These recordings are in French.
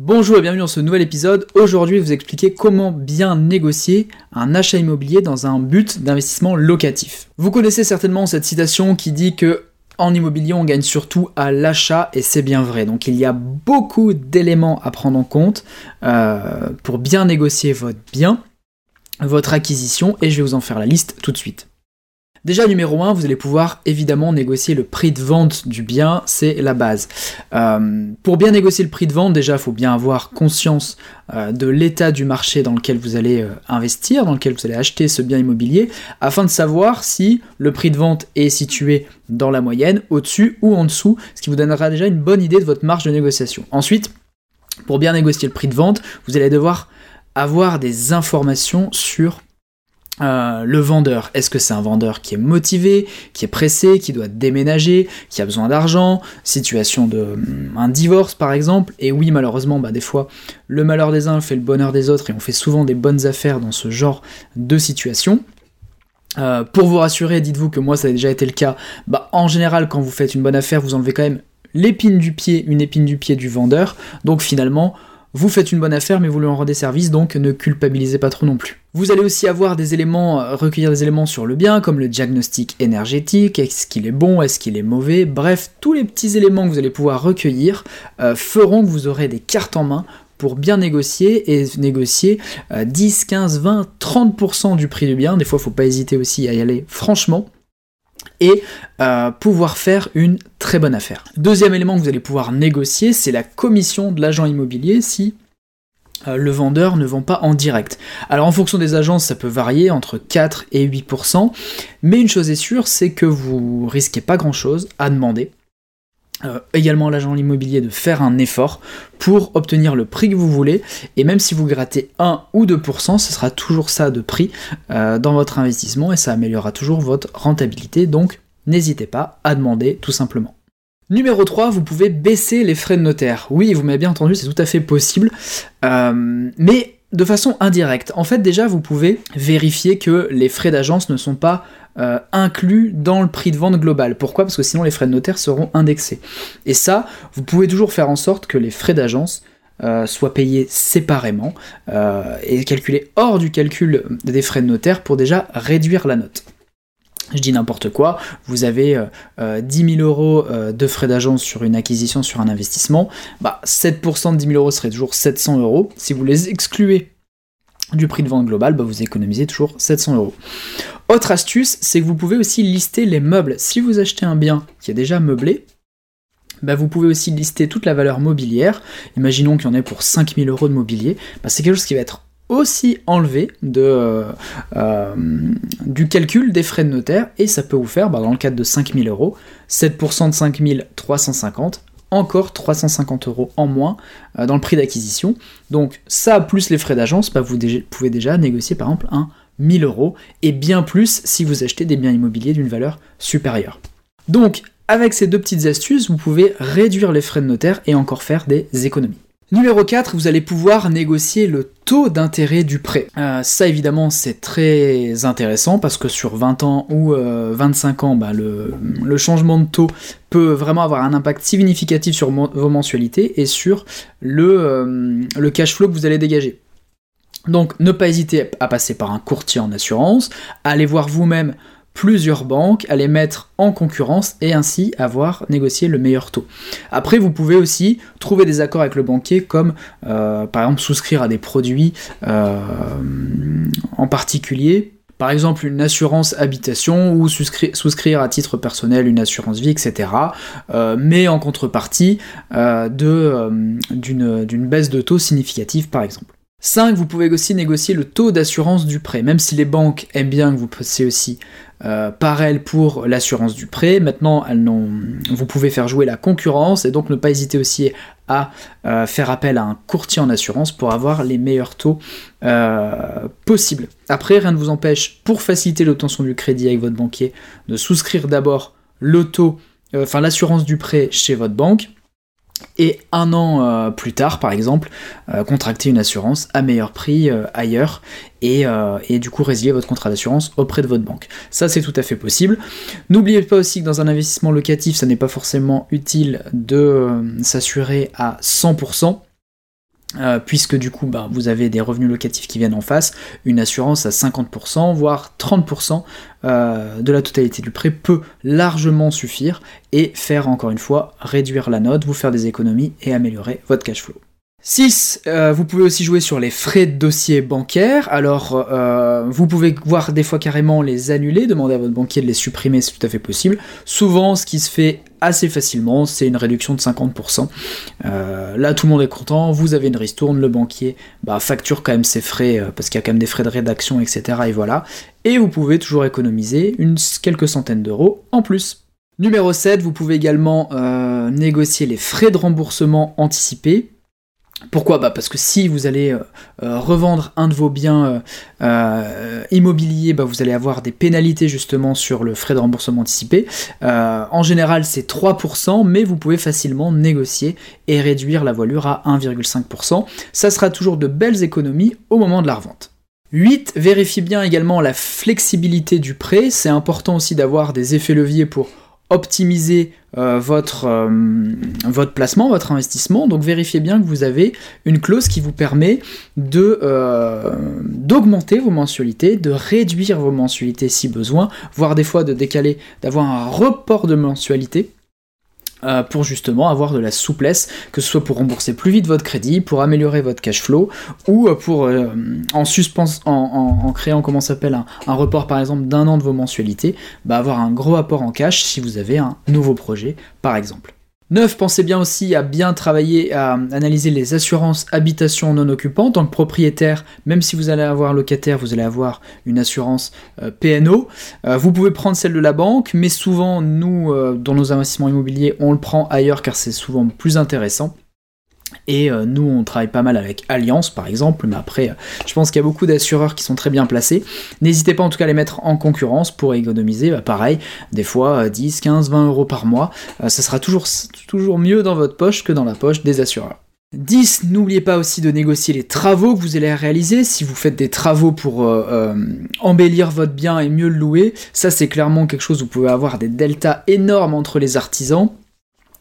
Bonjour et bienvenue dans ce nouvel épisode. Aujourd'hui, je vais vous expliquer comment bien négocier un achat immobilier dans un but d'investissement locatif. Vous connaissez certainement cette citation qui dit que en immobilier, on gagne surtout à l'achat et c'est bien vrai. Donc il y a beaucoup d'éléments à prendre en compte euh, pour bien négocier votre bien, votre acquisition et je vais vous en faire la liste tout de suite. Déjà, numéro 1, vous allez pouvoir évidemment négocier le prix de vente du bien, c'est la base. Euh, pour bien négocier le prix de vente, déjà, il faut bien avoir conscience euh, de l'état du marché dans lequel vous allez euh, investir, dans lequel vous allez acheter ce bien immobilier, afin de savoir si le prix de vente est situé dans la moyenne, au-dessus ou en dessous, ce qui vous donnera déjà une bonne idée de votre marge de négociation. Ensuite, pour bien négocier le prix de vente, vous allez devoir avoir des informations sur euh, le vendeur, est-ce que c'est un vendeur qui est motivé, qui est pressé, qui doit déménager, qui a besoin d'argent, situation de hum, un divorce par exemple, et oui malheureusement bah, des fois le malheur des uns fait le bonheur des autres et on fait souvent des bonnes affaires dans ce genre de situation. Euh, pour vous rassurer, dites-vous que moi ça a déjà été le cas, bah, en général quand vous faites une bonne affaire vous enlevez quand même l'épine du pied, une épine du pied du vendeur, donc finalement vous faites une bonne affaire, mais vous lui en rendez service, donc ne culpabilisez pas trop non plus. Vous allez aussi avoir des éléments, euh, recueillir des éléments sur le bien, comme le diagnostic énergétique, est-ce qu'il est bon, est-ce qu'il est mauvais, bref, tous les petits éléments que vous allez pouvoir recueillir euh, feront que vous aurez des cartes en main pour bien négocier et négocier 10, 15, 20, 30% du prix du bien. Des fois, il ne faut pas hésiter aussi à y aller franchement et euh, pouvoir faire une très bonne affaire. Deuxième élément que vous allez pouvoir négocier, c'est la commission de l'agent immobilier si euh, le vendeur ne vend pas en direct. Alors en fonction des agences, ça peut varier entre 4 et 8%, mais une chose est sûre, c'est que vous risquez pas grand-chose à demander. Euh, également l'agent immobilier de faire un effort pour obtenir le prix que vous voulez et même si vous grattez 1 ou 2% ce sera toujours ça de prix euh, dans votre investissement et ça améliorera toujours votre rentabilité donc n'hésitez pas à demander tout simplement. Numéro 3, vous pouvez baisser les frais de notaire. Oui, vous m'avez bien entendu, c'est tout à fait possible. Euh, mais de façon indirecte. En fait, déjà, vous pouvez vérifier que les frais d'agence ne sont pas euh, inclus dans le prix de vente global. Pourquoi? Parce que sinon, les frais de notaire seront indexés. Et ça, vous pouvez toujours faire en sorte que les frais d'agence euh, soient payés séparément euh, et calculés hors du calcul des frais de notaire pour déjà réduire la note je dis n'importe quoi, vous avez 10 euh, 000 euh, euros euh, de frais d'agence sur une acquisition, sur un investissement, bah 7% de 10 000 euros serait toujours 700 euros. Si vous les excluez du prix de vente global, bah vous économisez toujours 700 euros. Autre astuce, c'est que vous pouvez aussi lister les meubles. Si vous achetez un bien qui est déjà meublé, bah vous pouvez aussi lister toute la valeur mobilière. Imaginons qu'il y en ait pour 5000 euros de mobilier. Bah c'est quelque chose qui va être aussi enlevé euh, euh, du calcul des frais de notaire et ça peut vous faire, bah, dans le cadre de 5000 euros, 7% de 5350, encore 350 euros en moins euh, dans le prix d'acquisition. Donc ça plus les frais d'agence, bah, vous pouvez déjà négocier par exemple un 1000 euros et bien plus si vous achetez des biens immobiliers d'une valeur supérieure. Donc avec ces deux petites astuces, vous pouvez réduire les frais de notaire et encore faire des économies. Numéro 4, vous allez pouvoir négocier le taux d'intérêt du prêt. Euh, ça évidemment c'est très intéressant parce que sur 20 ans ou 25 euh, ans, bah, le, changement de taux peut vraiment avoir un impact significatif sur vos mensualités et sur euh, le cash flow que vous allez dégager. Donc ne pas hésiter à passer par un courtier en assurance, allez voir vous-même plusieurs banques à les mettre en concurrence et ainsi avoir négocié le meilleur taux. Après, vous pouvez aussi trouver des accords avec le banquier comme euh, par exemple souscrire à des produits euh, en particulier par exemple une assurance habitation ou souscrire, à titre personnel une assurance vie, etc. Euh, mais en contrepartie d'une baisse de taux significative par exemple. 5. Vous pouvez aussi négocier le taux d'assurance du prêt, même si les banques aiment bien que vous passiez aussi euh, par elles pour l'assurance du prêt. Maintenant, elles vous pouvez faire jouer la concurrence et donc ne pas hésiter aussi à euh, faire appel à un courtier en assurance pour avoir les meilleurs taux euh, possibles. Après, rien ne vous empêche, pour faciliter l'obtention du crédit avec votre banquier, de souscrire d'abord enfin l'assurance du prêt chez votre banque et un an euh, plus tard, par exemple, euh, contracter une assurance à meilleur prix euh, ailleurs et, et, du coup résilier votre contrat d'assurance auprès de votre banque. Ça, c'est tout à fait possible. N'oubliez pas aussi que dans un investissement locatif, ça n'est pas forcément utile de s'assurer à 100%. Euh, puisque du coup bah, vous avez des revenus locatifs qui viennent en face, une assurance à 50%, voire 30% euh, de la totalité du prêt peut largement suffire et faire encore une fois réduire la note, vous faire des économies et améliorer votre cash flow. 6. Euh, vous pouvez aussi jouer sur les frais de dossier bancaire. Alors, euh, vous pouvez voir des fois carrément les annuler, demander à votre banquier de les supprimer, c'est tout à fait possible. Souvent, ce qui se fait assez facilement, c'est une réduction de 50%. Euh, là, tout le monde est content, vous avez une ristourne, le banquier bah, facture quand même ses frais, parce qu'il y a quand même des frais de rédaction, etc. Et voilà. Et vous pouvez toujours économiser une, quelques centaines d'euros en plus. Numéro 7, vous pouvez également négocier les frais de remboursement anticipés pourquoi bah Parce que si vous allez euh, euh, revendre un de vos biens euh, immobiliers, bah vous allez avoir des pénalités justement sur le frais de remboursement anticipé. en général, c'est 3%, mais vous pouvez facilement négocier et réduire la voilure à 1,5%. Ça sera toujours de belles économies au moment de la revente. 8. Vérifiez bien également la flexibilité du prêt. C'est important aussi d'avoir des effets leviers pour optimiser euh, votre, euh, votre placement, votre investissement. Donc vérifiez bien que vous avez une clause qui vous permet euh, d'augmenter vos mensualités, de réduire vos mensualités si besoin, voire des fois de décaler, d'avoir un report de mensualité euh, pour justement avoir de la souplesse, que ce soit pour rembourser plus vite votre crédit, pour améliorer votre cash flow, ou euh, pour euh, en suspense, en, créant comment s'appelle un, un, report par exemple d'un an de vos mensualités, bah avoir un gros apport en cash si vous avez un nouveau projet par exemple. 9. Pensez bien aussi à bien travailler, à analyser les assurances habitation non occupant. En tant que propriétaire, même si vous allez avoir locataire, vous allez avoir une assurance euh, PNO. Euh, vous pouvez prendre celle de la banque, mais souvent, nous, euh, dans nos investissements immobiliers, on le prend ailleurs car c'est souvent plus intéressant. Et euh, nous, on travaille pas mal avec Alliance, par exemple, mais après, euh, je pense qu'il y a beaucoup d'assureurs qui sont très bien placés. N'hésitez pas en tout cas à les mettre en concurrence pour économiser, bah, pareil, des fois 10, 15, 20 euros par mois. Euh, ça sera toujours, toujours mieux dans votre poche que dans la poche des assureurs. 10. N'oubliez pas aussi de négocier les travaux que vous allez réaliser. Si vous faites des travaux pour embellir votre bien et mieux le louer, ça c'est clairement quelque chose où vous pouvez avoir des deltas énormes entre les artisans.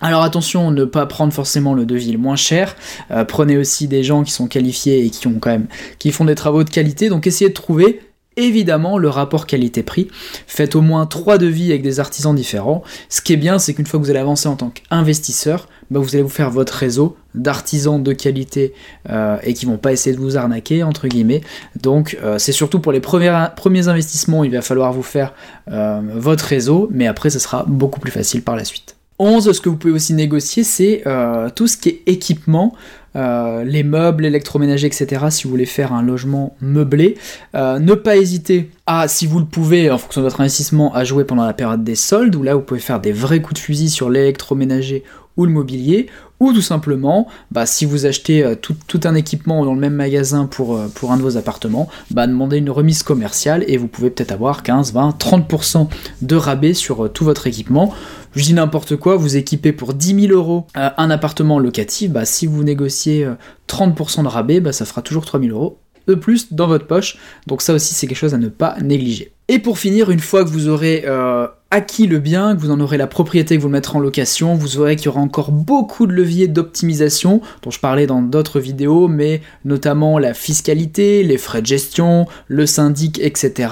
Alors attention, ne pas prendre forcément le devis le moins cher. Euh, prenez aussi des gens qui sont qualifiés et qui ont quand même qui font des travaux de qualité. Donc essayez de trouver évidemment le rapport qualité-prix. Faites au moins trois devis avec des artisans différents. Ce qui est bien, c'est qu'une fois que vous allez avancer en tant qu'investisseur, bah, vous allez vous faire votre réseau d'artisans de qualité euh, et qui vont pas essayer de vous arnaquer entre guillemets. Donc euh, c'est surtout pour les premiers, premiers investissements, il va falloir vous faire votre réseau, mais après ce sera beaucoup plus facile par la suite. 11, ce que vous pouvez aussi négocier, c'est euh, tout ce qui est équipement, euh, les meubles, l'électroménager, etc. Si vous voulez faire un logement meublé, euh, ne pas hésiter à, si vous le pouvez, en fonction de votre investissement, à jouer pendant la période des soldes, où là vous pouvez faire des vrais coups de fusil sur l'électroménager ou le mobilier, ou tout simplement, bah, si vous achetez tout, un équipement dans le même magasin pour, pour un de vos appartements, bah, demandez une remise commerciale et vous pouvez peut-être avoir 15, 20, 30% de rabais sur tout votre équipement je dis n'importe quoi, vous équipez pour 10 000 euros euh, un appartement locatif, bah, si vous négociez 30% euh, de rabais, bah, ça fera toujours 3 000 euros de plus dans votre poche. Donc ça aussi c'est quelque chose à ne pas négliger. Et pour finir, une fois que vous aurez euh, acquis le bien, que vous en aurez la propriété, que vous le mettrez en location, vous aurez qu'il y aura encore beaucoup de leviers d'optimisation dont je parlais dans d'autres vidéos, mais notamment la fiscalité, les frais de gestion, le syndic, etc.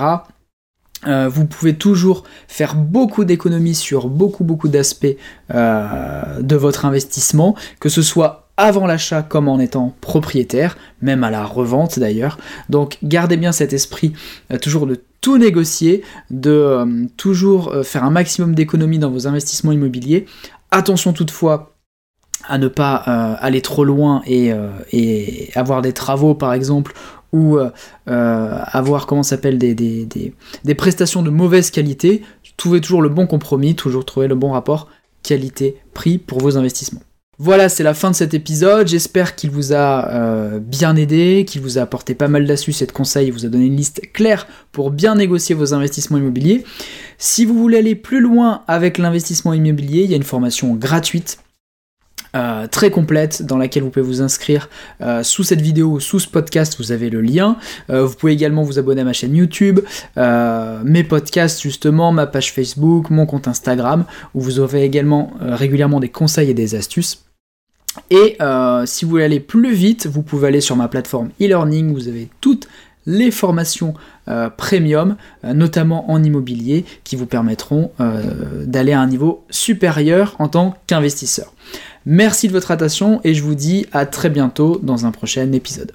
Euh, vous pouvez toujours faire beaucoup d'économies sur beaucoup beaucoup d'aspects euh, de votre investissement, que ce soit avant l'achat comme en étant propriétaire, même à la revente d'ailleurs. Donc gardez bien cet esprit euh, toujours de négocier, de toujours faire un maximum d'économies dans vos investissements immobiliers. Attention toutefois à ne pas aller trop loin et, avoir des travaux par exemple ou euh, euh, avoir comment s'appelle des, des, prestations de mauvaise qualité, trouvez toujours le bon compromis, toujours trouver le bon rapport qualité-prix pour vos investissements. Voilà, c'est la fin de cet épisode. J'espère qu'il vous a euh, bien aidé, qu'il vous a apporté pas mal d'astuces et de conseils, il vous a donné une liste claire pour bien négocier vos investissements immobiliers. Si vous voulez aller plus loin avec l'investissement immobilier, il y a une formation gratuite euh, très complète dans laquelle vous pouvez vous inscrire euh, sous cette vidéo ou sous ce podcast, vous avez le lien. Vous pouvez également vous abonner à ma chaîne YouTube, mes podcasts justement, ma page Facebook, mon compte Instagram, où vous aurez également régulièrement des conseils et des astuces. Et si vous voulez aller plus vite, vous pouvez aller sur ma plateforme e-learning, vous avez toutes les formations premium, notamment en immobilier, qui vous permettront d'aller à un niveau supérieur en tant qu'investisseur. Merci de votre attention et je vous dis à très bientôt dans un prochain épisode.